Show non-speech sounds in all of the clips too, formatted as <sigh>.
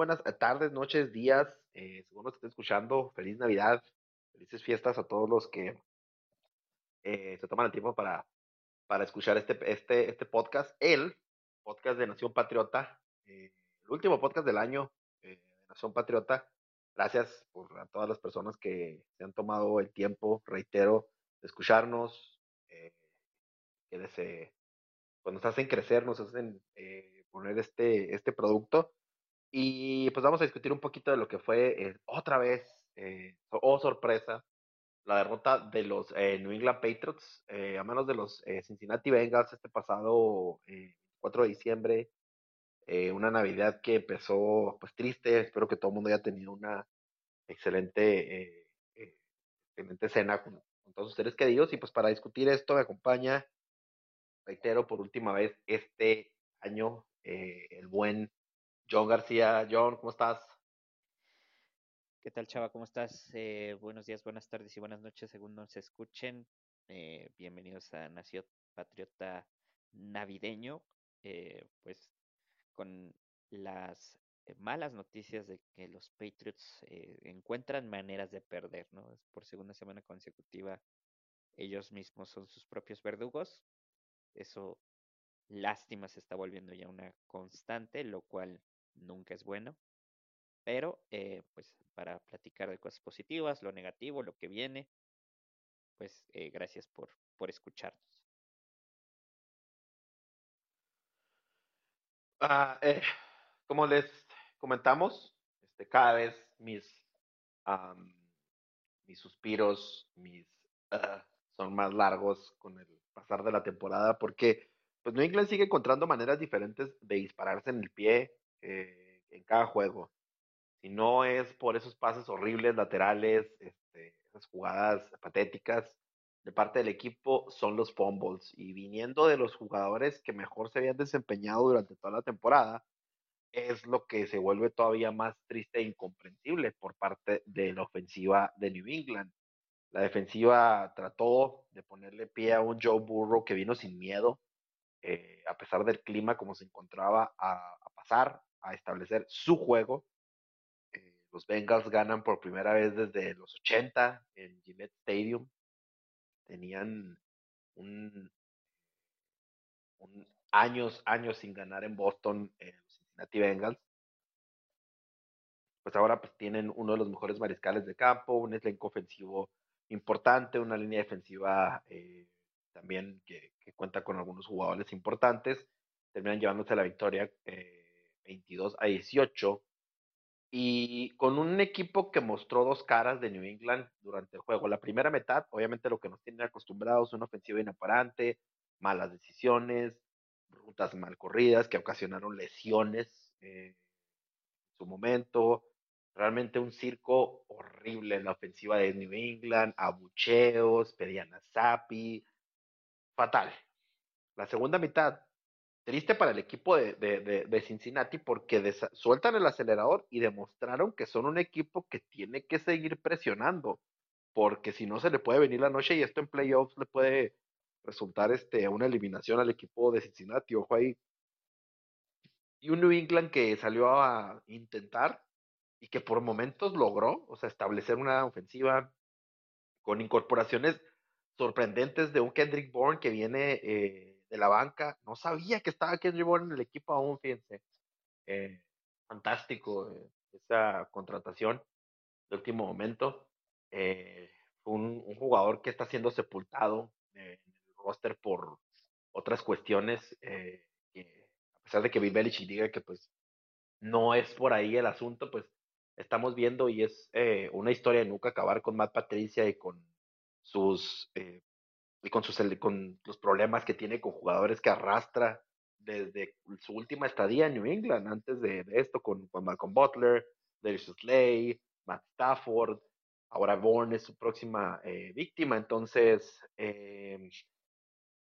Buenas tardes, noches, días. Eh, según nos estén escuchando, feliz Navidad, felices fiestas a todos los que eh, se toman el tiempo para, para escuchar este, este, este podcast, el podcast de Nación Patriota, eh, el último podcast del año eh, de Nación Patriota. Gracias por a todas las personas que se han tomado el tiempo, reitero, de escucharnos, eh, que desde, pues nos hacen crecer, nos hacen eh, poner este, este producto. Y pues vamos a discutir un poquito de lo que fue eh, otra vez, eh, oh sorpresa, la derrota de los eh, New England Patriots eh, a manos de los eh, Cincinnati Bengals este pasado eh, 4 de diciembre. una Navidad que empezó pues triste, espero que todo el mundo haya tenido una excelente, excelente cena con, con todos sus seres queridos. Y pues para discutir esto me acompaña, reitero por última vez este año, el buen John García. John, ¿cómo estás? ¿Qué tal, Chava? ¿Cómo estás? Eh, buenos días, buenas tardes y buenas noches, según nos escuchen. Eh, bienvenidos a Nación Patriota Navideño. Eh, pues con las eh, malas noticias de que los Patriots eh, encuentran maneras de perder, ¿no? Por segunda semana consecutiva, ellos mismos son sus propios verdugos. Eso, lástima, se está volviendo ya una constante, lo cual nunca es bueno. Pero, eh, pues, para platicar de cosas positivas, lo negativo, lo que viene, pues, eh, gracias por, por escucharnos. Ah, eh, como les comentamos, este, cada vez mis, am, mis suspiros, mis ah, son más largos con el pasar de la temporada, porque pues New England sigue encontrando maneras diferentes de dispararse en el pie eh, en cada juego. Si no es por esos pases horribles laterales, este, esas jugadas patéticas de parte del equipo, son los fumbles. Y viniendo de los jugadores que mejor se habían desempeñado durante toda la temporada, es lo que se vuelve todavía más triste e incomprensible por parte de la ofensiva de New England. La defensiva trató de ponerle pie a un Joe Burrow que vino sin miedo, eh, a pesar del clima como se encontraba, a, a pasar, a establecer su juego. Eh, los Bengals ganan por primera vez desde los 80 en Gillette Stadium. Tenían un, años, años sin ganar en Boston eh, los Cincinnati Bengals. Pues ahora pues tienen uno de los mejores mariscales de campo, un elenco ofensivo importante, una línea defensiva eh, también que, que cuenta con algunos jugadores importantes. Terminan llevándose la victoria eh, 22 a 18 y con un equipo que mostró dos caras de New England durante el juego. La primera mitad, obviamente lo que nos tienen acostumbrados, una ofensiva inoperante, malas decisiones, rutas mal corridas que ocasionaron lesiones eh, en su momento. Realmente un circo horrible en la ofensiva de New England, abucheos, pedían a Zappi, fatal. La segunda mitad, triste para el equipo de, de, de, Cincinnati porque desa- sueltan el acelerador y demostraron que son un equipo que tiene que seguir presionando, porque si no se le puede venir la noche y esto en playoffs le puede resultar este, una eliminación al equipo de Cincinnati, ojo ahí. Y un New England que salió a intentar y que por momentos logró, o sea, establecer una ofensiva con incorporaciones sorprendentes de un Kendrick Bourne que viene eh, de la banca. No sabía que estaba Kendrick Bourne en el equipo aún, fíjense. Eh, fantástico eh, esa contratación de último momento. Eh, fue un, jugador que está siendo sepultado en el roster por otras cuestiones. a pesar de que Bill Belichick diga que pues no es por ahí el asunto, pues estamos viendo y es una historia de nunca acabar con Matt Patricia y con sus y con, sus, con los problemas que tiene con jugadores que arrastra desde su última estadía en New England, antes de, esto, con, con, Malcolm Butler, Darius Slay, Matt Stafford, ahora Bourne es su próxima eh, víctima, entonces eh,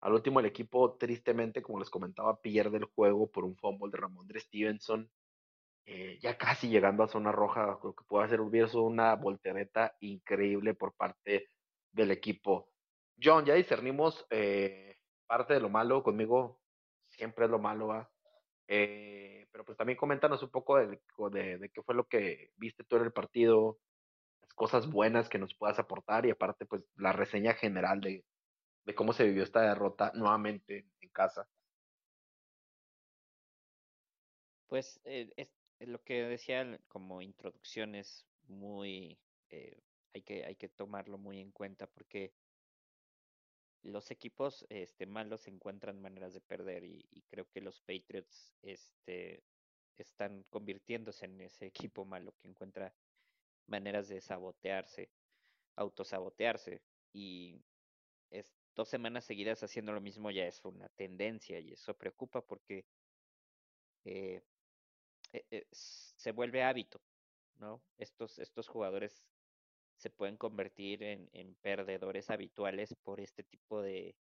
al último el equipo tristemente, como les comentaba, pierde el juego por un fumble de Ramondre Stevenson, eh, ya casi llegando a zona roja, creo que puede hacer una voltereta increíble por parte del equipo. John, ya discernimos eh, parte de lo malo conmigo, siempre es lo malo, eh, pero pues también coméntanos un poco de, qué fue lo que viste tú en el partido, las cosas buenas que nos puedas aportar y aparte pues la reseña general de, cómo se vivió esta derrota nuevamente en casa. Pues eh, lo que decía como introducción es muy, hay, que, hay que tomarlo muy en cuenta porque los equipos este, malos encuentran maneras de perder y, creo que los Patriots este, están convirtiéndose en ese <laughs> equipo malo que encuentra maneras de sabotearse, autosabotearse y dos semanas seguidas haciendo lo mismo ya es una tendencia y eso preocupa porque eh, eh, eh, se vuelve hábito, ¿no? Estos, estos jugadores se pueden convertir en, en perdedores habituales por este tipo de,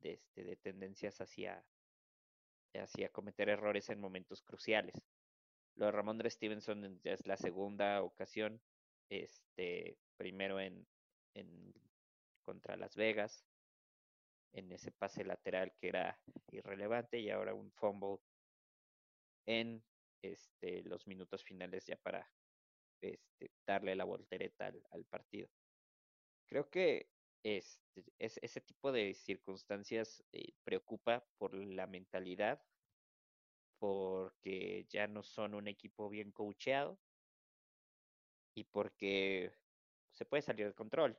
de, este, de tendencias hacia, hacia cometer errores en momentos cruciales. Lo de Ramondre Stevenson ya es la segunda ocasión, este, primero en, en contra Las Vegas, en ese pase lateral que era irrelevante y ahora un fumble en este, los minutos finales ya para este, darle la voltereta al, partido. Creo que este, es, ese tipo de circunstancias eh, preocupa por la mentalidad, porque ya no son un equipo bien coacheado y porque se puede salir de control.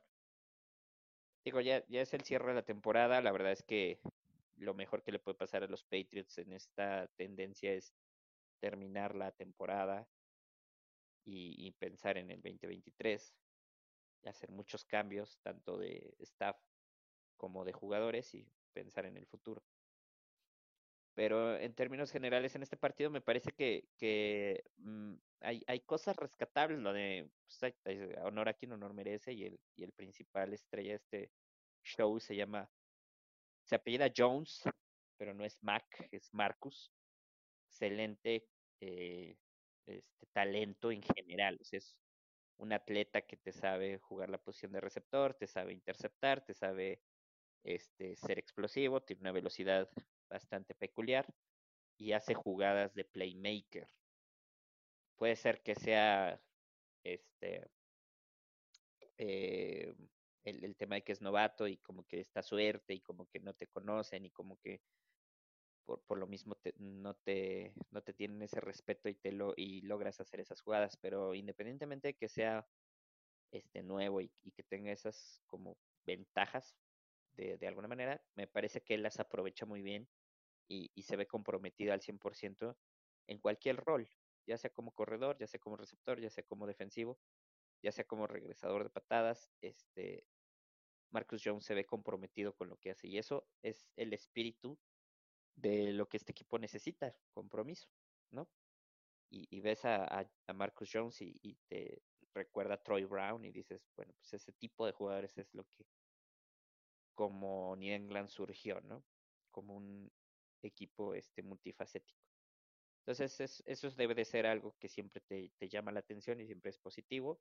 Digo, ya, ya es el cierre de la temporada, la verdad es que lo mejor que le puede pasar a los Patriots en esta tendencia es terminar la temporada y, pensar en el 2023, hacer muchos cambios, tanto de staff como de jugadores y pensar en el futuro. Pero en términos generales, en este partido me parece que, mm, hay, hay, cosas rescatables, lo de pues, honor a quien honor merece y el, el principal estrella de este show se llama, se apellida Jones, pero no es Mac, es Marcus. Excelente eh, este, talento en general. es un atleta que te sabe jugar la posición de receptor, te sabe interceptar, te sabe este, ser explosivo, tiene una velocidad bastante peculiar y hace jugadas de playmaker. Puede ser que sea este eh, el, el, tema de que es novato y como que está suerte y como que no te conocen y como que por, lo mismo no, te, no te tienen ese respeto y, te lo, y logras hacer esas jugadas, pero independientemente de que sea este nuevo y, que tenga esas como ventajas de, de, alguna manera, me parece que él las aprovecha muy bien y, y se ve comprometido al 100% en cualquier rol, ya sea como corredor, ya sea como receptor, ya sea como defensivo, ya sea como regresador de patadas, este Marcus Jones se ve comprometido con lo que hace y eso es el espíritu de lo que este equipo necesita, compromiso, ¿no? Y, ves a, a, Marcus Jones y, te recuerda a Troy Brown y dices, bueno, pues ese tipo de jugadores es lo que como New England surgió, ¿no? Como un equipo este multifacético. Entonces, eso debe de ser algo que siempre te, te llama la atención y siempre es positivo.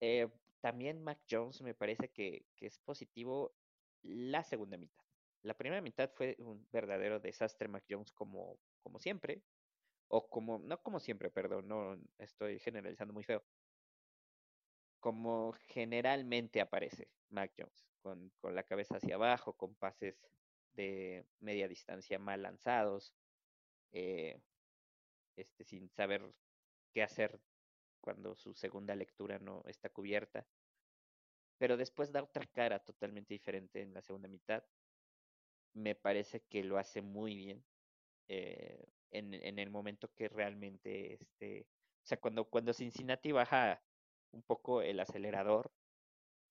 Eh, también Mac Jones me parece que, que es positivo la segunda mitad. La primera mitad fue un verdadero desastre Mac Jones como, como siempre, o como, no como siempre, perdón, no estoy generalizando muy feo, como generalmente aparece Mac Jones, con, con la cabeza hacia abajo, con pases de media distancia mal lanzados, eh, este, sin saber qué hacer cuando su segunda lectura no está cubierta. Pero después da otra cara totalmente diferente en la segunda mitad me parece que lo hace muy bien eh, en, en, el momento que realmente, este, o sea, cuando, cuando Cincinnati baja un poco el acelerador,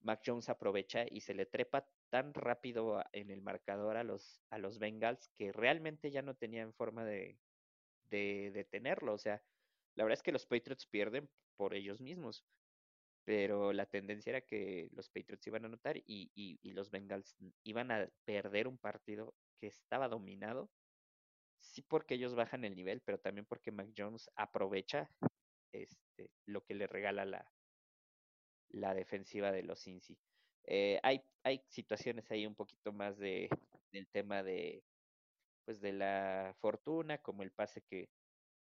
Mac Jones aprovecha y se le trepa tan rápido en el marcador a los, a los Bengals que realmente ya no tenían forma de, de detenerlo. O sea, la verdad es que los Patriots pierden por ellos mismos, pero la tendencia era que los Patriots iban a anotar y, y, los Bengals iban a perder un partido que estaba dominado. Sí porque ellos bajan el nivel, pero también porque Mac Jones aprovecha este, lo que le regala la, la defensiva de los Cincy. Eh, hay, hay situaciones ahí un poquito más de, del tema de, pues de la fortuna, como el pase que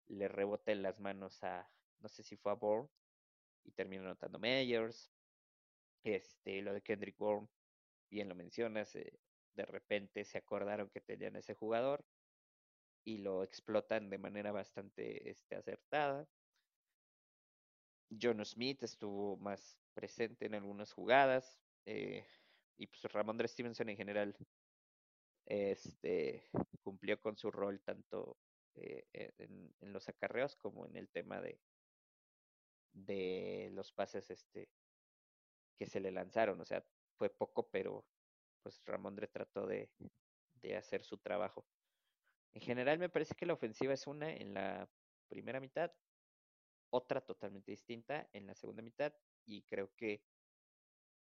le rebota en las manos a, no sé si fue a Bourne, y termina anotando Meyers. Este, lo de Kendrick Bourne, bien lo mencionas, eh, de repente se acordaron que tenían ese jugador y lo explotan de manera bastante este, acertada. John Smith estuvo más presente en algunas jugadas. Eh, y pues Ramondre Stevenson en general este, cumplió con su rol tanto eh, en, en, los acarreos como en el tema de, de los pases este, que se le lanzaron. O sea, fue poco, pero pues Ramondre trató de, de hacer su trabajo. En general me parece que la ofensiva es una en la primera mitad otra totalmente distinta en la segunda mitad y creo que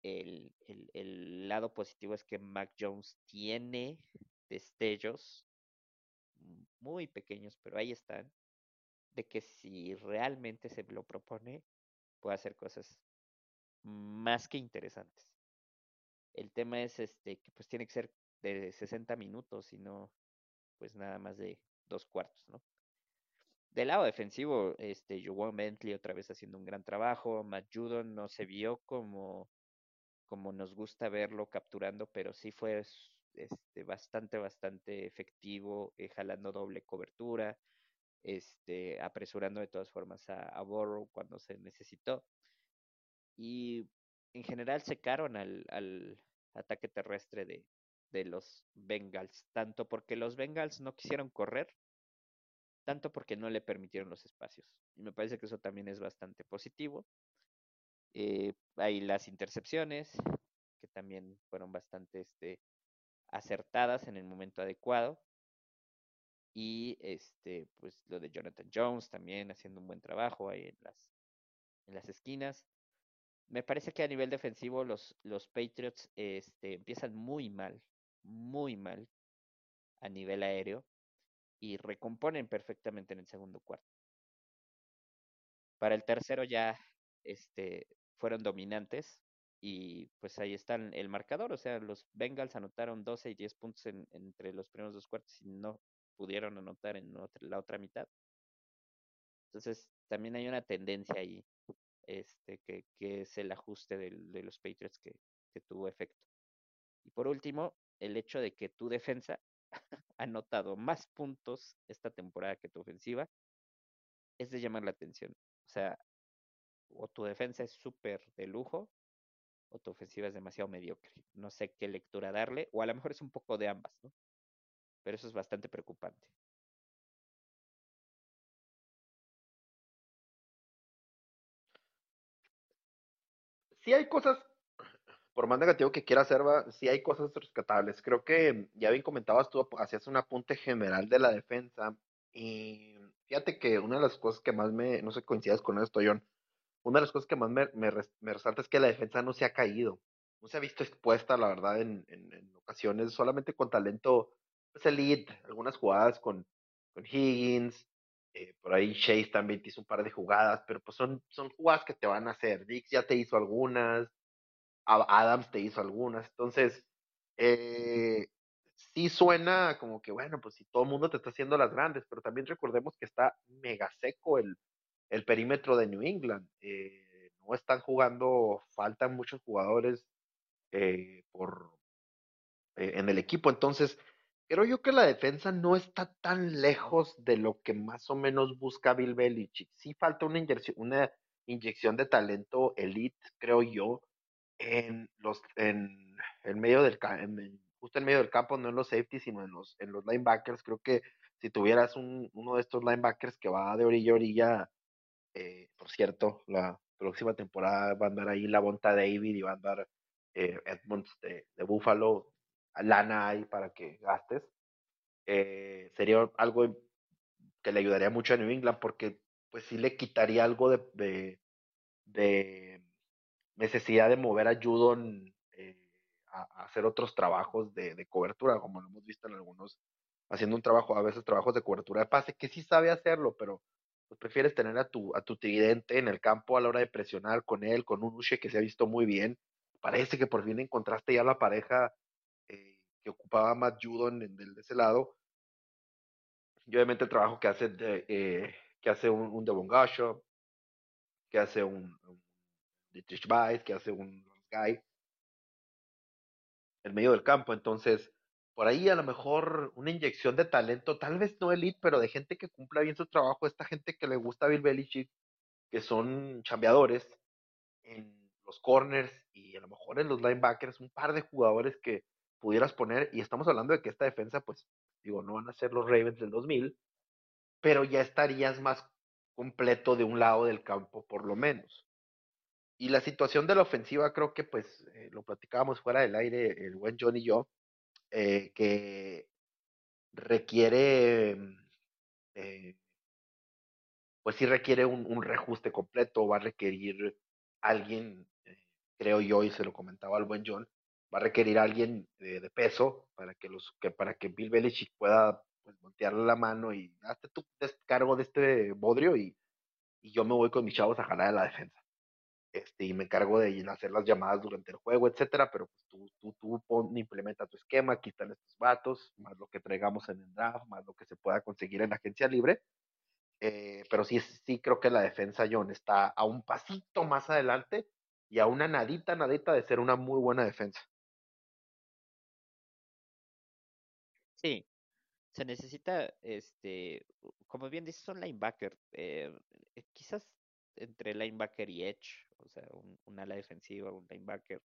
el, el, lado positivo es que Mac Jones tiene destellos muy pequeños, pero ahí están, de que si realmente se lo propone, puede hacer cosas más que interesantes. El tema es este que pues tiene que ser de 60 minutos y no pues nada más de dos cuartos, ¿no? Del lado defensivo, este, Joan Bentley otra vez haciendo un gran trabajo. Matt Judon no se vio como, como nos gusta verlo capturando, pero sí fue este, bastante, bastante efectivo, eh, jalando doble cobertura, este, apresurando de todas formas a, a Borrow cuando se necesitó. Y en general secaron al, al ataque terrestre de, de los Bengals, tanto porque los Bengals no quisieron correr, tanto porque no le permitieron los espacios. Y me parece que eso también es bastante positivo. Eh, hay las intercepciones, que también fueron bastante este, acertadas en el momento adecuado. Y este, pues lo de Jonathan Jones también haciendo un buen trabajo ahí en las, en las esquinas. Me parece que a nivel defensivo los, los Patriots este, empiezan muy mal, muy mal a nivel aéreo y recomponen perfectamente en el segundo cuarto. Para el tercero ya este, fueron dominantes y pues ahí está el marcador, o sea, los Bengals anotaron 12 y 10 puntos entre los primeros dos cuartos y no pudieron anotar en la otra mitad. Entonces, también hay una tendencia ahí, este, que, que es el ajuste de, los Patriots que, que tuvo efecto. Y por último, el hecho de que tu defensa <laughs> ha anotado más puntos esta temporada que tu ofensiva, es de llamar la atención. O sea, o tu defensa es súper de lujo, o tu ofensiva es demasiado mediocre. No sé qué lectura darle, o a lo mejor es un poco de ambas, ¿no? Pero eso es bastante preocupante. Sí hay cosas por más negativo que quiera hacer, sí hay cosas rescatables. Creo que ya bien comentabas tú, hacías un apunte general de la defensa. Y fíjate que una de las cosas que más me, no sé, coincidas con esto, John, una de las cosas que más me, me, resalta es que la defensa no se ha caído. No se ha visto expuesta, la verdad, en, en, ocasiones, solamente con talento, pues elite, algunas jugadas con, con Higgins, eh, por ahí Chase también te hizo un par de jugadas, pero pues son, son jugadas que te van a hacer. Dix ya te hizo algunas, Adams te hizo algunas. Entonces, eh, sí suena como que, bueno, pues si todo el mundo te está haciendo las grandes, pero también recordemos que está mega seco el, el perímetro de New England. Eh, no están jugando, faltan muchos jugadores por, en el equipo. Entonces, creo yo que la defensa no está tan lejos de lo que más o menos busca Bill Belichick. Sí falta una inyección, de talento elite, creo yo en los en el medio del en, justo en medio del campo, no en los safeties, sino en los, en los linebackers. Creo que si tuvieras un, uno de estos linebackers que va de orilla a orilla, eh, por cierto, la, próxima temporada va a andar ahí la Bonta David y va a andar eh, Edmonds de Buffalo, lana ahí para que gastes. Eh, sería algo que le ayudaría mucho a New England porque pues sí le quitaría algo de, de, necesidad de mover a eh, a, hacer otros trabajos de, de, cobertura, como lo hemos visto en algunos, haciendo un trabajo, a veces trabajos de cobertura de pase, que sí sabe hacerlo, pero pues prefieres tener a tu, a tu tridente en el campo a la hora de presionar con él, con un Uche que se ha visto muy bien. Parece que por fin encontraste ya la pareja que ocupaba más Judon en, de ese lado. Y obviamente el trabajo que hace, de, eh, que hace un, un Devon Gasho, que hace un, un Weiss, que hace un Guy en medio del campo. Entonces, por ahí a lo mejor una inyección de talento, tal vez no elite, pero de gente que cumpla bien su trabajo, esta gente que le gusta a Bill Belichick, que son chambeadores en los corners y a lo mejor en los linebackers, un par de jugadores que pudieras poner, y estamos hablando de que esta defensa, pues, digo, no van a ser los Ravens del 2000, pero ya estarías más completo de un lado del campo, por lo menos. Y la situación de la ofensiva, creo que, pues, eh, lo platicábamos fuera del aire, el buen John y yo, eh, que requiere, eh, pues sí requiere un, un, reajuste completo, va a requerir alguien, creo yo, y se lo comentaba al buen John, va a requerir alguien de, peso para que los que para que Bill Belichick pueda pues, voltearle la mano y hazte tu descargo de este bodrio y, y yo me voy con mis chavos a jalar a la defensa este, y me encargo de hacer las llamadas durante el juego, etcétera, pero pues tú, tú, tú pon, implementa tu esquema, quitan estos vatos, más lo que traigamos en el draft, más lo que se pueda conseguir en la agencia libre. Eh, pero sí, sí creo que la defensa, John, está a un pasito más adelante y a una nadita, nadita de ser una muy buena defensa. Sí, se necesita, este, como bien dices, un linebacker. Eh, quizás entre linebacker y edge, o sea, un, un, ala defensiva, un linebacker,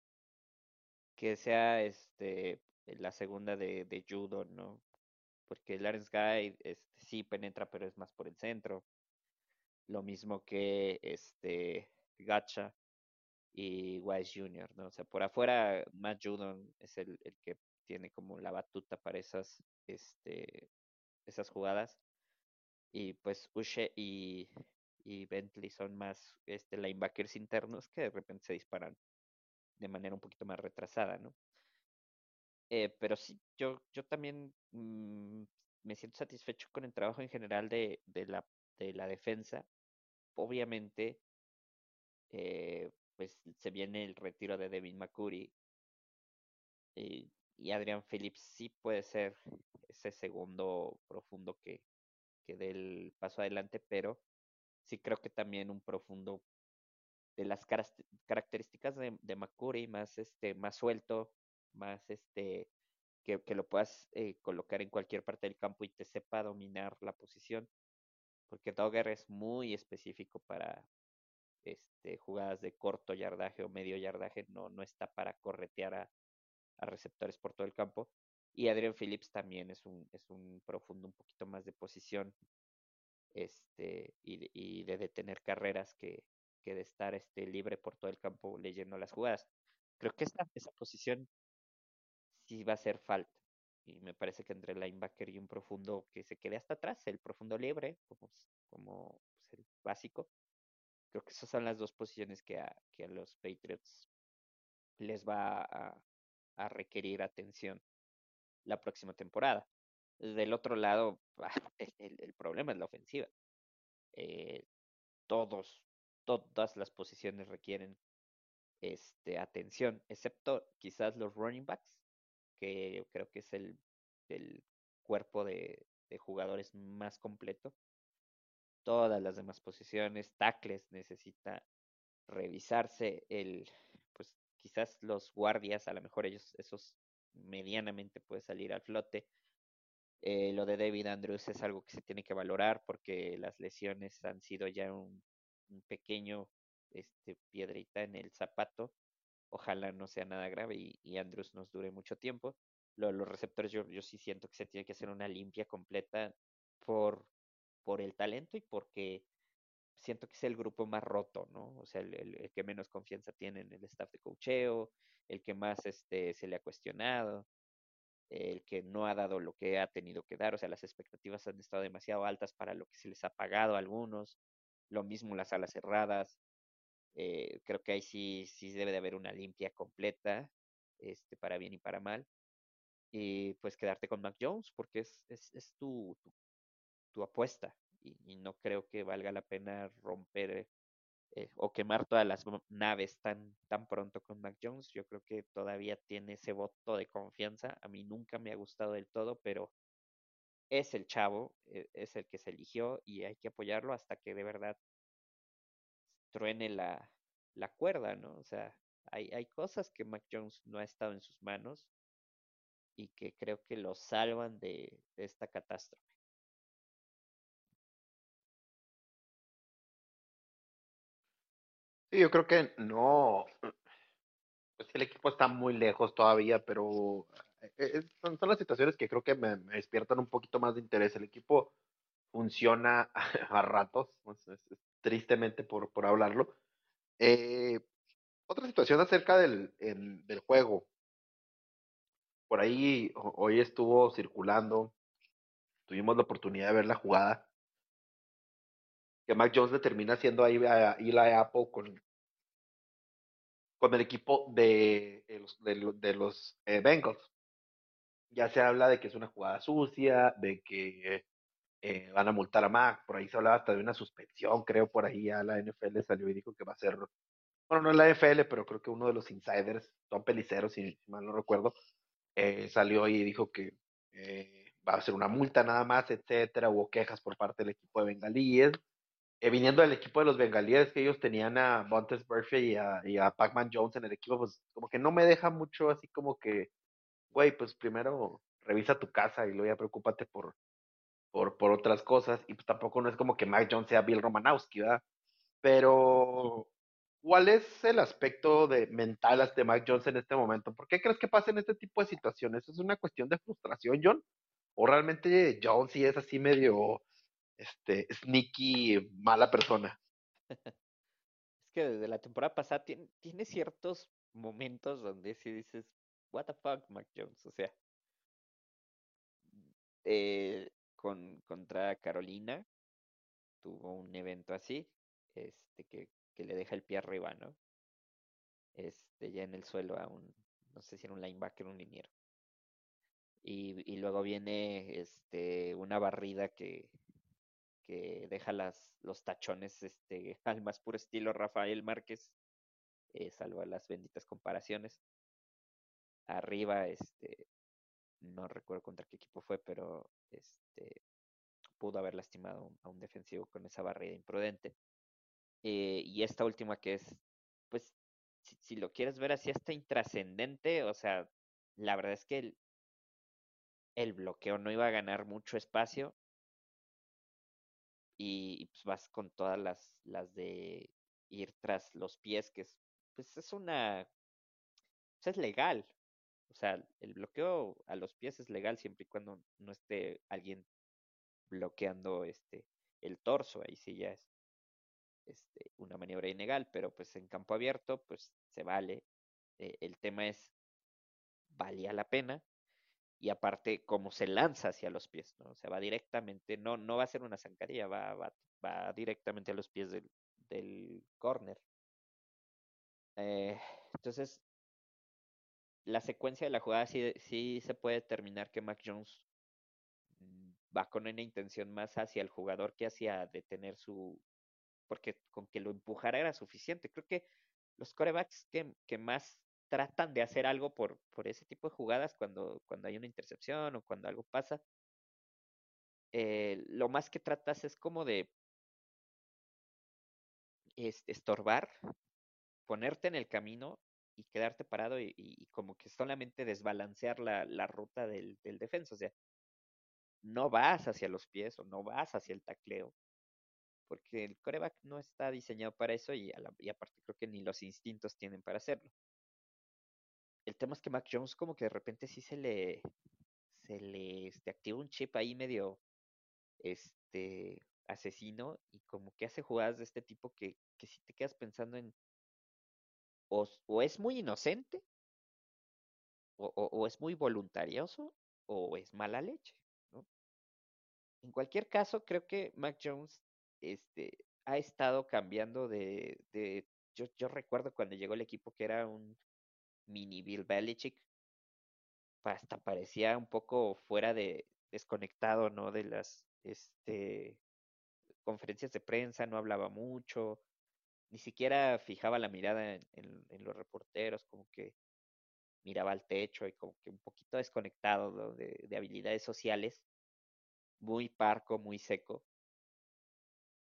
que sea este la segunda de, de judo, ¿no? Porque Lawrence Guy este, sí penetra, pero es más por el centro. Lo mismo que este Gacha y Wise Jr., ¿no? O sea, por afuera, Matt Judon es el, el que tiene como la batuta para esas, este, esas jugadas. Y pues Ushe y, y Bentley son más este, linebackers internos que de repente se disparan de manera un poquito más retrasada, ¿no? Eh, pero sí, yo, yo también mmm, me siento satisfecho con el trabajo en general de, de, la, de la defensa. Obviamente, eh, pues se viene el retiro de Devin McCurry eh, y Adrian Phillips sí puede ser ese segundo profundo que, que dé el paso adelante, pero sí creo que también un profundo de las características de, de más este, más suelto, más este, que, que lo puedas eh, colocar en cualquier parte del campo y te sepa dominar la posición. Porque Dogger es muy específico para este, jugadas de corto yardaje o medio yardaje, no, no está para corretear a, a receptores por todo el campo. Y Adrian Phillips también es un, es un profundo un poquito más de posición este, y, y de detener carreras que, que de estar este, libre por todo el campo leyendo las jugadas. Creo que esta, esa posición sí va a hacer falta. Y me parece que entre el linebacker y un profundo que se quede hasta atrás, el profundo libre, como, como pues, el básico, creo que esas son las dos posiciones que a, que a los Patriots les va a, a requerir atención la próxima temporada. Del otro lado, <laughs> el, el problema es la ofensiva. Eh, todos, todas las posiciones requieren este, atención, excepto quizás los running backs, que creo que es el, el cuerpo de, de jugadores más completo. Todas las demás posiciones, tackles, necesita revisarse el, quizás los guardias, a lo mejor ellos, esos medianamente puede salir al flote. Eh, lo de David Andrews es algo que se tiene que valorar porque las lesiones han sido ya un, pequeño este, piedrita en el zapato. Ojalá no sea nada grave y, y Andrews nos dure mucho tiempo. Lo, los receptores yo, yo sí siento que se tiene que hacer una limpia completa por, por el talento y porque siento que es el grupo más roto, ¿no? O sea, el, que menos confianza tiene en el staff de cocheo, el que más este, se le ha cuestionado, el que no ha dado lo que ha tenido que dar, o sea, las expectativas han estado demasiado altas para lo que se les ha pagado a algunos, lo mismo las alas cerradas, eh, creo que ahí sí, sí debe de haber una limpia completa, este, para bien y para mal, y pues quedarte con Mac Jones, porque es, es, es tu, tu apuesta, y, no creo que valga la pena romper eh, o quemar todas las naves tan, tan pronto con Mac Jones. Yo creo que todavía tiene ese voto de confianza. A mí nunca me ha gustado del todo, pero es el chavo, e, es el que se eligió y hay que apoyarlo hasta que de verdad truene la, la cuerda, ¿no? O sea, hay, hay cosas que Mac Jones no ha estado en sus manos y que creo que lo salvan de esta catástrofe. Yo creo que no. Pues el equipo está muy lejos todavía, pero eh, eh, son, las situaciones que creo que me, despiertan un poquito más de interés. El equipo funciona <laughs> a, ratos, tristemente por, por hablarlo. Eh, otra situación acerca del, del juego. Por ahí hoy estuvo circulando, tuvimos la oportunidad de ver la jugada que Mac Jones le termina haciendo ahí a Eli Apple con, con el equipo de, los, de, los eh, Bengals. Ya se habla de que es una jugada sucia, de que eh, van a multar a Mac, por ahí se hablaba hasta de una suspensión, creo, por ahí a la NFL salió y dijo que va a ser, bueno, no es la NFL, pero creo que uno de los insiders, Tom Pelicero, si, mal no recuerdo, eh, salió y dijo que va a ser una multa nada más, etcétera, hubo quejas por parte del equipo de Bengalíes, eh, viniendo del equipo de los bengalíes, que ellos tenían a Montes Murphy y a, y Pac-Man Jones en el equipo, pues como que no me deja mucho así como que, güey, pues primero revisa tu casa y luego ya preocúpate por, por, por otras cosas. Y pues tampoco no es como que Mac Jones sea Bill Romanowski, ¿verdad? Pero, ¿cuál es el aspecto de mental de Mac Jones en este momento? ¿Por qué crees que pasa en este tipo de situaciones? ¿Es una cuestión de frustración, John? ¿O realmente Jones sí es así medio este, sneaky, mala persona. <laughs> es que desde la temporada pasada tiene, tiene ciertos momentos donde sí dices, what the fuck, Mac Jones, o sea, eh, con, contra Carolina tuvo un evento así, este, que, que le deja el pie arriba, ¿no? Este, ya en el suelo a un, no sé si era un linebacker o un liniero. Y, y luego viene este, una barrida que, que deja las, los tachones este, al más puro estilo Rafael Márquez, eh, salvo las benditas comparaciones. Arriba, este, no recuerdo contra qué equipo fue, pero este, pudo haber lastimado a un defensivo con esa barrida imprudente. Eh, y esta última que es, pues, si, si, lo quieres ver así, está intrascendente, o sea, la verdad es que el, el bloqueo no iba a ganar mucho espacio y, pues vas con todas las, las de ir tras los pies, que es, pues es una, pues es legal. O sea, el bloqueo a los pies es legal siempre y cuando no esté alguien bloqueando este el torso, ahí sí ya es este, una maniobra ilegal, pero pues en campo abierto pues se vale. Eh, el tema es, ¿valía la pena? Y aparte cómo se lanza hacia los pies, ¿no? O sea, va directamente, no, no va a ser una zancadilla, va, va, va directamente a los pies del, del corner. Eh, entonces, la secuencia de la jugada sí, sí se puede determinar que Mac Jones mm, va con una intención más hacia el jugador que hacia detener su... porque con que lo empujara era suficiente. Creo que los corebacks que, que más tratan de hacer algo por, por ese tipo de jugadas cuando, cuando hay una intercepción o cuando algo pasa. Eh, lo más que tratas es como de estorbar, ponerte en el camino y quedarte parado y, como que solamente desbalancear la, la ruta del, defensa. O sea, no vas hacia los pies o no vas hacia el tacleo, porque el coreback no está diseñado para eso y, y aparte creo que ni los instintos tienen para hacerlo el tema es que Mac Jones como que de repente sí se le se le este, activa un chip ahí medio este asesino y como que hace jugadas de este tipo que, que si te quedas pensando en o, o es muy inocente o, o, o, es muy voluntarioso o es mala leche, ¿no? En cualquier caso, creo que Mac Jones este, ha estado cambiando de, de yo, yo recuerdo cuando llegó el equipo que era un mini Bill Belichick, hasta parecía un poco fuera de desconectado, ¿no? De las este, conferencias de prensa, no hablaba mucho, ni siquiera fijaba la mirada en, los reporteros, como que miraba al techo y como que un poquito desconectado de, habilidades sociales, muy parco, muy seco.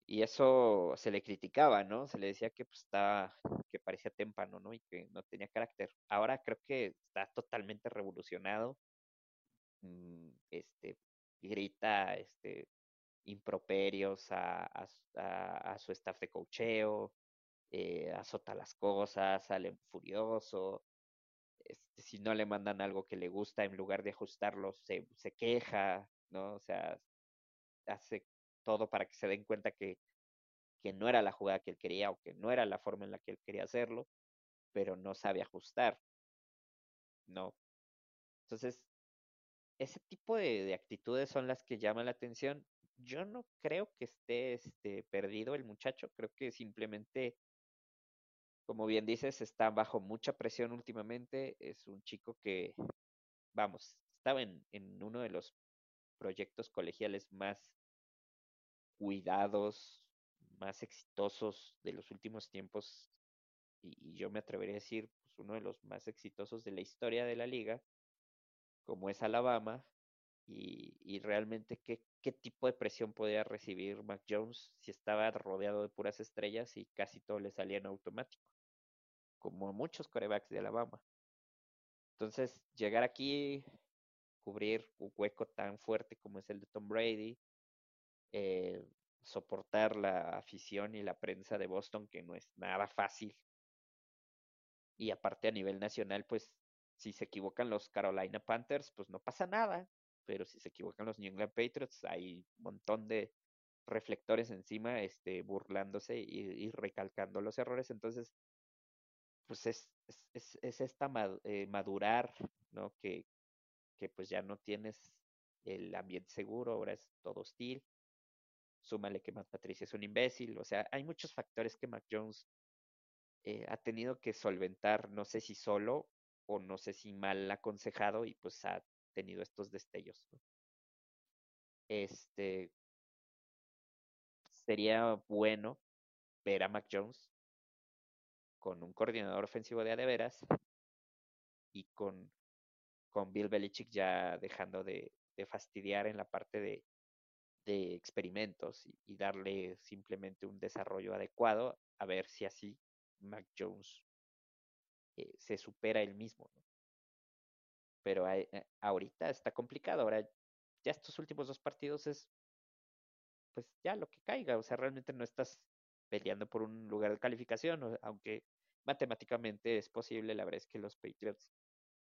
Y eso se le criticaba, ¿no? Se le decía que pues, estaba, que parecía témpano, ¿no? Y que no tenía carácter. Ahora creo que está totalmente revolucionado. Mm, este, grita, este, improperios a, a, a, su staff de cocheo, eh, azota las cosas, sale furioso, este, si no le mandan algo que le gusta, en lugar de ajustarlo, se, se queja, ¿no? O sea, hace todo para que se den cuenta que, que no era la jugada que él quería o que no era la forma en la que él quería hacerlo, pero no sabe ajustar, ¿no? Entonces, ese tipo de, de actitudes son las que llaman la atención. Yo no creo que esté este, perdido el muchacho, creo que simplemente como bien dices, está bajo mucha presión últimamente. Es un chico que, vamos, estaba en, en uno de los proyectos colegiales más cuidados, más exitosos de los últimos tiempos. Y, yo me atrevería a decir, pues, uno de los más exitosos de la historia de la liga, como es Alabama. Y, realmente, ¿qué, ¿qué tipo de presión podía recibir Mac Jones si estaba rodeado de puras estrellas y casi todo le salía en automático? como muchos corebacks de Alabama. Entonces, llegar aquí, cubrir un hueco tan fuerte como es el de Tom Brady, eh, soportar la afición y la prensa de Boston, que no es nada fácil. Y aparte a nivel nacional, pues si se equivocan los Carolina Panthers, pues no pasa nada. Pero si se equivocan los New England Patriots, hay un montón de reflectores encima, este, burlándose y, recalcando los errores. Entonces, pues es, es, es esta madurar, ¿no? Que, que pues ya no tienes el ambiente seguro, ahora es todo hostil. Súmale que Matt Patricia es un imbécil, o sea, hay muchos factores que Mac Jones eh, ha tenido que solventar, no sé si solo o no sé si mal aconsejado y pues ha tenido estos destellos. Este sería bueno ver a Mac Jones con un coordinador ofensivo de a de veras y con, con Bill Belichick ya dejando de, de fastidiar en la parte de, de experimentos y, darle simplemente un desarrollo adecuado a ver si así Mac Jones eh, se supera él mismo. Pero a, a, ahorita está complicado. Ahora, ya estos últimos dos partidos es pues ya lo que caiga. O sea, realmente no estás peleando por un lugar de calificación, aunque matemáticamente es posible, la verdad es que los Patriots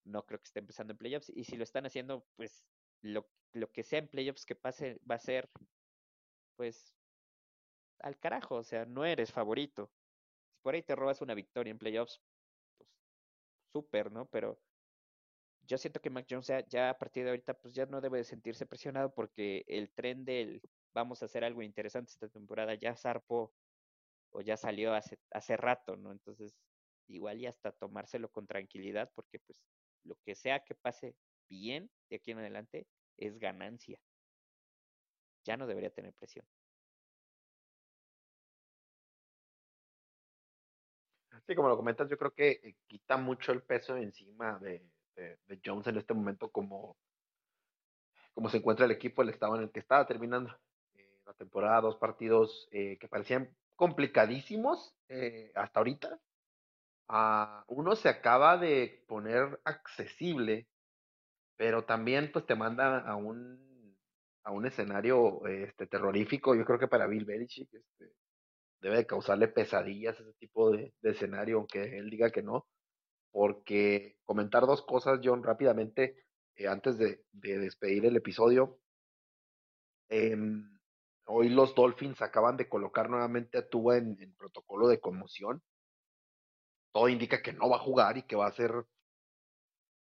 no creo que estén empezando en playoffs y si lo están haciendo, pues lo, lo que sea en playoffs que pase va a ser pues al carajo, o sea, no eres favorito. Si por ahí te robas una victoria en playoffs, pues súper, ¿no? Pero yo siento que Mac Jones ya, a partir de ahorita pues ya no debe de sentirse presionado porque el tren del vamos a hacer algo interesante esta temporada ya zarpó o ya salió hace, hace rato, ¿no? Entonces, igual y hasta tomárselo con tranquilidad, porque pues lo que sea que pase bien de aquí en adelante es ganancia. Ya no debería tener presión. Sí, como lo comentas, yo creo que eh, quita mucho el peso encima de, de, Jones en este momento, como, como se encuentra el equipo, el estado en el que estaba terminando eh, la temporada, dos partidos eh, que parecían complicadísimos hasta ahorita. Uh, uno se acaba de poner accesible, pero también pues te manda a un, a un escenario este, terrorífico. Yo creo que para Bill Belichick este, debe de causarle pesadillas ese tipo de, de, escenario, aunque él diga que no. Porque comentar dos cosas, John, rápidamente, eh, antes de, de, despedir el episodio. Eh, hoy los Dolphins acaban de colocar nuevamente a Tua en, en protocolo de conmoción. Todo indica que no va a jugar y que va a ser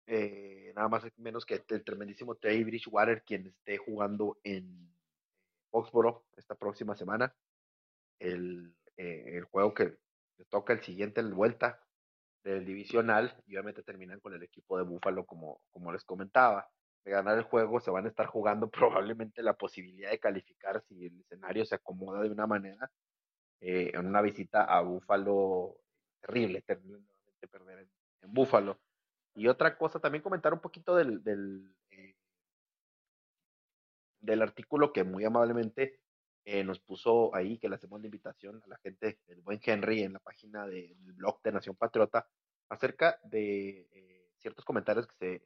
eh, nada más menos que el tremendísimo Trey Bridgewater quien esté jugando en Foxboro esta próxima semana. El, eh, el juego que le toca el siguiente en vuelta del divisional y obviamente terminan con el equipo de Búfalo como, como les comentaba. De ganar el juego se van a estar jugando <laughs> probablemente la posibilidad de calificar si el escenario se acomoda de una manera eh, en una visita a Búfalo terrible, terrible perder en, en Búfalo. Y otra cosa, también comentar un poquito del, del, eh, artículo que muy amablemente eh, nos puso ahí, que le hacemos la invitación a la gente, el buen Henry, en la página del blog de Nación Patriota, acerca de eh, ciertos comentarios que se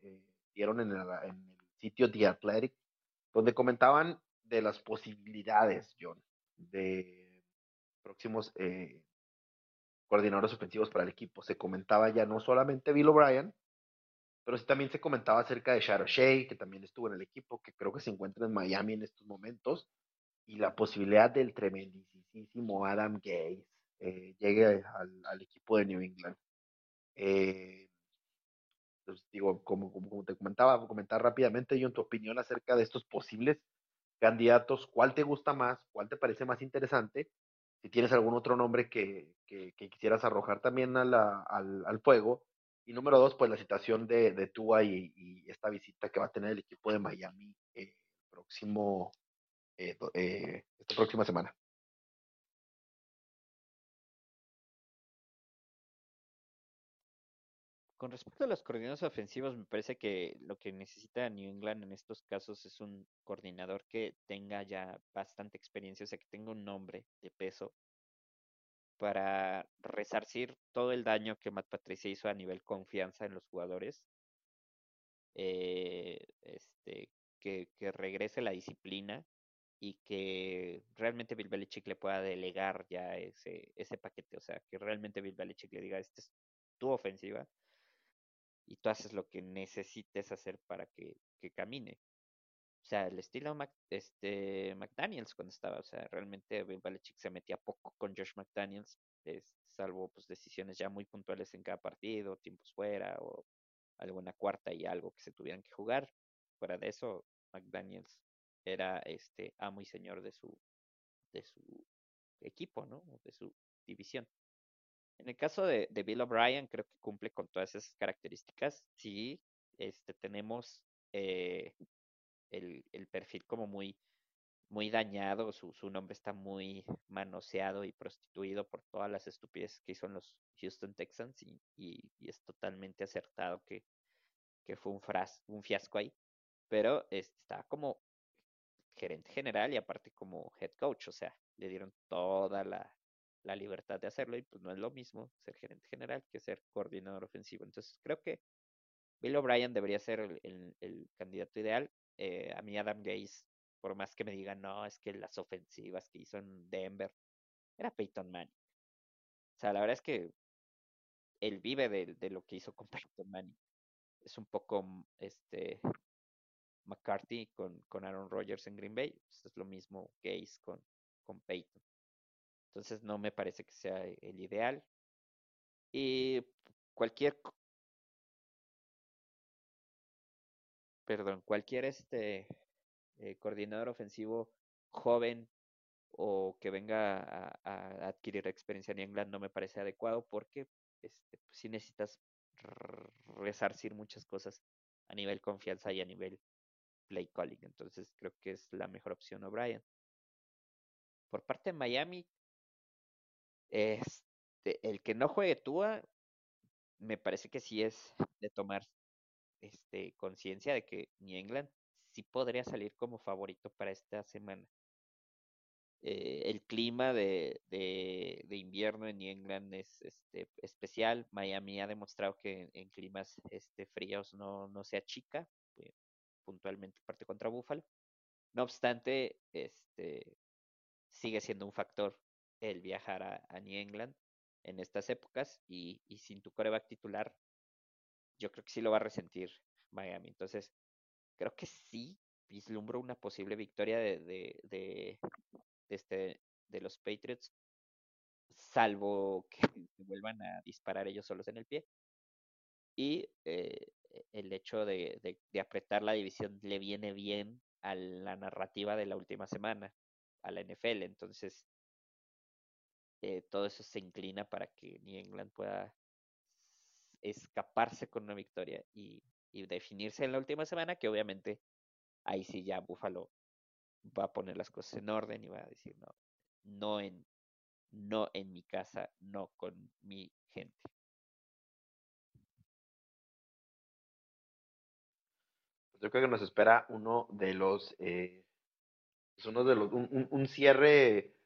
dieron en, en, el sitio The Athletic, donde comentaban de las posibilidades, John, de próximos coordinadores ofensivos para el equipo. Se comentaba ya no solamente Bill O'Brien, pero sí también se comentaba acerca de Shadow Shea, que también estuvo en el equipo, que creo que se encuentra en Miami en estos momentos, y la posibilidad del tremendísimo Adam Gates eh, llegue al, equipo de New England. Eh, pues, digo, como, como, te comentaba, comentar rápidamente, yo en tu opinión acerca de estos posibles candidatos, ¿cuál te gusta más? ¿Cuál te parece más interesante? Si tienes algún otro nombre que, que, quisieras arrojar también a al, al fuego, y número dos, pues la situación de, de Tua y, esta visita que va a tener el equipo de Miami eh, próximo, eh, eh, esta próxima semana. Con respecto a los coordinadores ofensivos, me parece que lo que necesita New England en estos casos es un coordinador que tenga ya bastante experiencia, o sea, que tenga un nombre de peso para resarcir todo el daño que Matt Patricia hizo a nivel confianza en los jugadores. Eh, este, que, regrese la disciplina y que realmente Bill Belichick le pueda delegar ya ese, ese paquete. O sea, que realmente Bill Belichick le diga, esta es tu ofensiva y tú haces lo que necesites hacer para que camine. O sea, el estilo Mac, este, McDaniels cuando estaba, o sea, realmente Bill Belichick se metía poco con Josh McDaniels, salvo pues decisiones ya muy puntuales en cada partido, tiempos fuera o alguna cuarta y algo que se tuvieran que jugar. Fuera de eso, McDaniels era este amo y señor de su de su equipo, ¿no? De su división. En el caso de, de Bill O'Brien, creo que cumple con todas esas características. Sí, este tenemos eh, el, el perfil como muy, muy dañado, su, su nombre está muy manoseado y prostituido por todas las estupideces que hizo en los Houston Texans y, y, es totalmente acertado que, que fue un, fras, un fiasco ahí. Pero está como gerente general y aparte como head coach, o sea, le dieron toda la, la libertad de hacerlo y pues no es lo mismo ser gerente general que ser coordinador ofensivo. Entonces creo que Bill O'Brien debería ser el, el, el candidato ideal eh, a mí Adam Gaze, por más que me digan, no, es que las ofensivas que hizo en Denver, era Peyton Manning. O sea, la verdad es que él vive de, de lo que hizo con <laughs> Peyton Manning. Es un poco mm, este McCarthy con, con Aaron Rodgers en Green Bay. Pues, es lo mismo Gaze con, con Peyton. Entonces no me parece que sea el ideal. Y cualquier perdón, cualquier este eh, coordinador ofensivo joven o que venga a, adquirir experiencia en England no me parece adecuado porque este, pues necesitas resarcir muchas cosas a nivel confianza y a nivel play calling. Entonces creo que es la mejor opción O'Brien. Por parte de Miami, este, el que no juegue Tua, me parece que sí es de tomar este, conciencia de que New England sí podría salir como favorito para esta semana. Eh, el clima de, invierno en New England es este, especial. Miami ha demostrado que en, climas este, fríos no, no se achica, eh, puntualmente parte contra Buffalo. No obstante, este, sigue siendo un factor el viajar a, a New England en estas épocas y, y sin tu coreback titular yo creo que sí lo va a resentir Miami. Entonces, creo que sí vislumbro una posible victoria de, de, de, este, de los Patriots, salvo que <laughs> vuelvan a disparar ellos solos en el pie. Y eh, el hecho de, de, apretar la división le viene bien a la narrativa de la última semana, a la NFL. Entonces, eh, todo eso se inclina para que New England pueda escaparse con una victoria y, definirse en la última semana, que obviamente ahí sí ya Buffalo va a poner las cosas en orden y va a decir no, no en, no en mi casa, no con mi gente. Yo creo que nos espera uno de los, eh, pues uno de los, un, un, cierre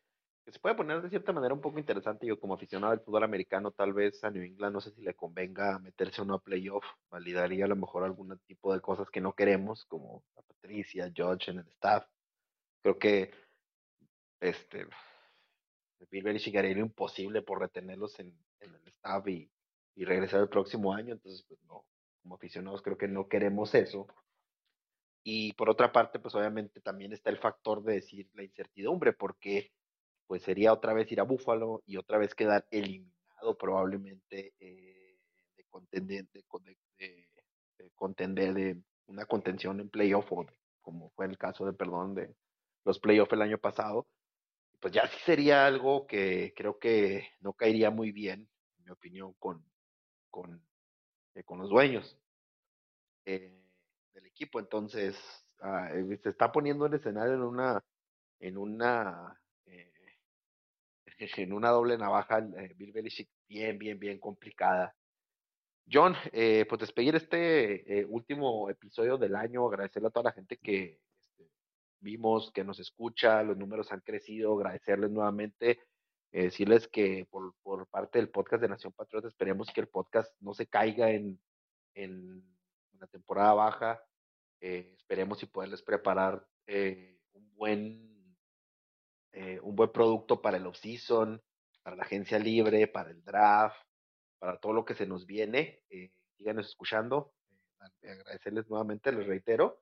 que se puede poner de cierta manera un poco interesante. Yo como aficionado al fútbol americano, tal vez a New England no sé si le convenga meterse a una playoff, validaría a lo mejor algún tipo de cosas que no queremos, como a Patricia, George en el staff. Creo que este Bill Belichick haría imposible por retenerlos en, en el staff y, y, regresar el próximo año. Entonces, pues no, como aficionados creo que no queremos eso. Y por otra parte, pues obviamente también está el factor de decir la incertidumbre, porque pues sería otra vez ir a Búfalo y otra vez quedar eliminado probablemente eh, de, contender, de, contender de una contención en playoff, o como fue el caso de, perdón, de los playoffs el año pasado, pues ya sí sería algo que creo que no caería muy bien, en mi opinión, con, con, eh, con los dueños eh, del equipo. Entonces, ah, se está poniendo el escenario en una, en una en una doble navaja, eh, Bill Belichick, bien, bien, bien complicada. John, eh, pues despedir este eh, último episodio del año, agradecerle a toda la gente que este, vimos, que nos escucha, los números han crecido, agradecerles nuevamente, decirles que por, por, parte del podcast de Nación Patriota esperemos que el podcast no se caiga en, en la temporada baja, esperemos y poderles preparar un buen eh, un buen producto para el off-season, para la agencia libre, para el draft, para todo lo que se nos viene. Eh, síganos escuchando. Eh, agradecerles nuevamente, les reitero.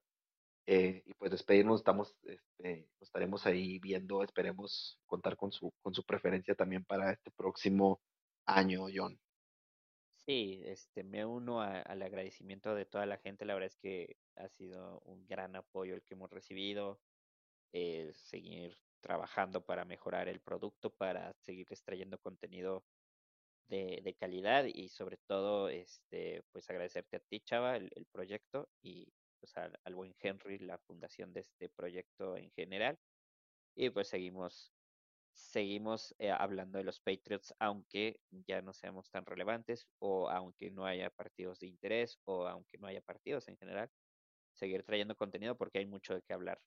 Eh, y pues despedirnos, estamos, este, estaremos ahí viendo, esperemos contar con su, con su preferencia también para este próximo año, John. Sí, este, me uno al agradecimiento de toda la gente. La verdad es que ha sido un gran apoyo el que hemos recibido. seguir trabajando para mejorar el producto, para seguir extrayendo contenido de, calidad y sobre todo, este, pues agradecerte a ti, Chava, el, proyecto y pues al, buen Henry, la fundación de este proyecto en general. Y pues seguimos, seguimos eh, hablando de los Patriots, aunque ya no seamos tan relevantes o aunque no haya partidos de interés o aunque no haya partidos en general, seguir trayendo contenido porque hay mucho de qué hablar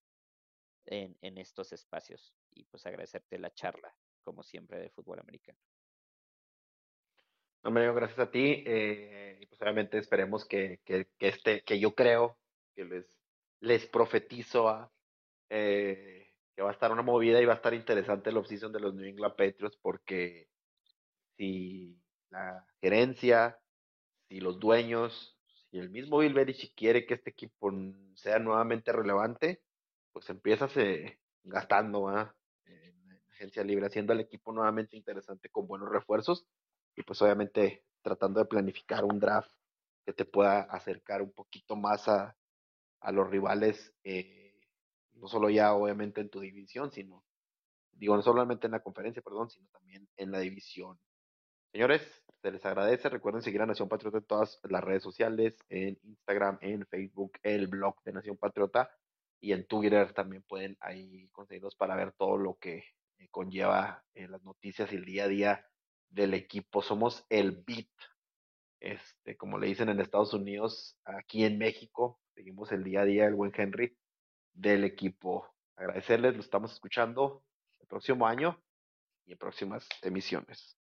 en, en estos espacios. Y pues agradecerte la charla, como siempre, de fútbol americano. Hombre, gracias a ti. Eh, y pues obviamente esperemos que, que, este, que yo creo que les, profetizo a eh, que va a estar una movida y va a estar interesante el offseason de los New England Patriots porque si la gerencia, si los dueños, si el mismo Bill Belichick quiere que este equipo sea nuevamente relevante, pues empiezas gastando en agencia libre, haciendo el equipo nuevamente interesante con buenos refuerzos y pues obviamente tratando de planificar un draft que te pueda acercar un poquito más a, a los rivales, eh, no solo ya obviamente en tu división, sino, digo, no solamente en la conferencia, perdón, sino también en la división. Señores, se les agradece. Recuerden seguir a Nación Patriota en todas las redes sociales, en Instagram, en Facebook, el blog de Nación Patriota y en Twitter también pueden ahí conseguirlos para ver todo lo que eh, conlleva eh, las noticias y el día a día del equipo. Somos el beat, este, como le dicen en Estados Unidos, aquí en México, seguimos el día a día el buen Henry del equipo. Agradecerles, lo estamos escuchando el próximo año y en próximas emisiones.